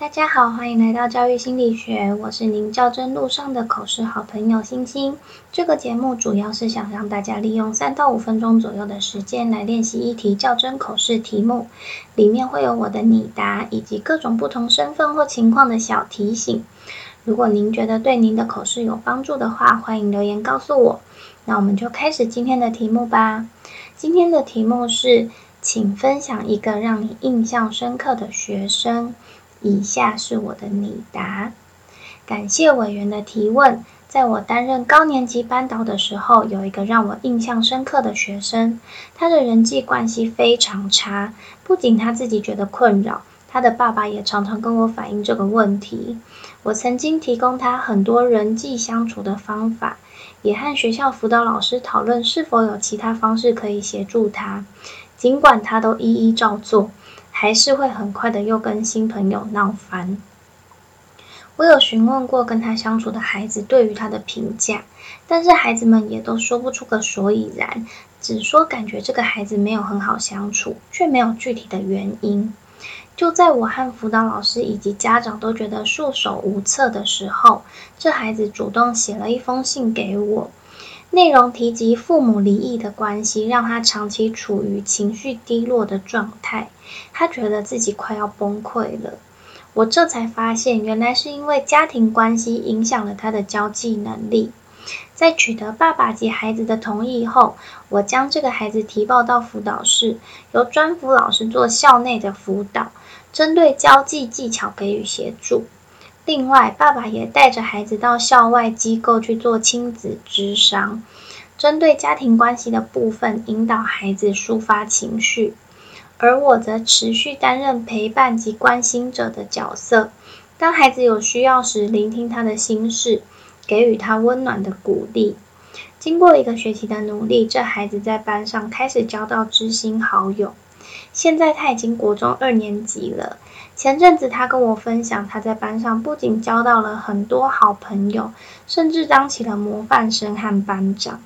大家好，欢迎来到教育心理学，我是您较真路上的口试好朋友星星。这个节目主要是想让大家利用三到五分钟左右的时间来练习一题较真口试题目，里面会有我的拟答以及各种不同身份或情况的小提醒。如果您觉得对您的口试有帮助的话，欢迎留言告诉我。那我们就开始今天的题目吧。今天的题目是，请分享一个让你印象深刻的学生。以下是我的拟答。感谢委员的提问。在我担任高年级班导的时候，有一个让我印象深刻的学生，他的人际关系非常差，不仅他自己觉得困扰，他的爸爸也常常跟我反映这个问题。我曾经提供他很多人际相处的方法，也和学校辅导老师讨论是否有其他方式可以协助他，尽管他都一一照做。还是会很快的又跟新朋友闹翻。我有询问过跟他相处的孩子对于他的评价，但是孩子们也都说不出个所以然，只说感觉这个孩子没有很好相处，却没有具体的原因。就在我和辅导老师以及家长都觉得束手无策的时候，这孩子主动写了一封信给我。内容提及父母离异的关系，让他长期处于情绪低落的状态。他觉得自己快要崩溃了。我这才发现，原来是因为家庭关系影响了他的交际能力。在取得爸爸及孩子的同意后，我将这个孩子提报到辅导室，由专辅老师做校内的辅导，针对交际技巧给予协助。另外，爸爸也带着孩子到校外机构去做亲子咨商，针对家庭关系的部分引导孩子抒发情绪，而我则持续担任陪伴及关心者的角色。当孩子有需要时，聆听他的心事，给予他温暖的鼓励。经过一个学期的努力，这孩子在班上开始交到知心好友。现在他已经国中二年级了。前阵子他跟我分享，他在班上不仅交到了很多好朋友，甚至当起了模范生和班长。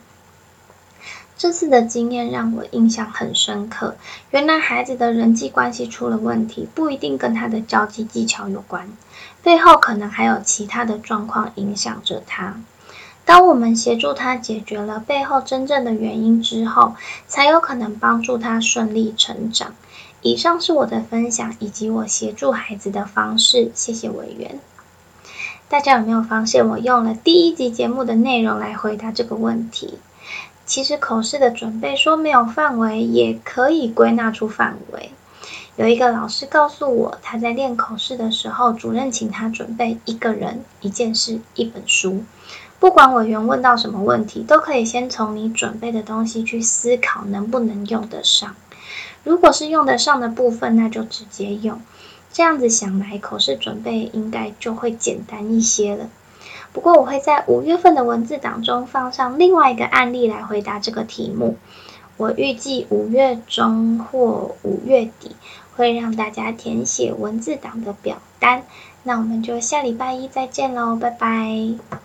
这次的经验让我印象很深刻。原来孩子的人际关系出了问题，不一定跟他的交际技巧有关，背后可能还有其他的状况影响着他。当我们协助他解决了背后真正的原因之后，才有可能帮助他顺利成长。以上是我的分享，以及我协助孩子的方式。谢谢委员。大家有没有发现，我用了第一集节目的内容来回答这个问题？其实口试的准备说没有范围，也可以归纳出范围。有一个老师告诉我，他在练口试的时候，主任请他准备一个人、一件事、一本书。不管委员问到什么问题，都可以先从你准备的东西去思考能不能用得上。如果是用得上的部分，那就直接用。这样子想来，口试准备应该就会简单一些了。不过我会在五月份的文字档中放上另外一个案例来回答这个题目。我预计五月中或五月底会让大家填写文字档的表单。那我们就下礼拜一再见喽，拜拜。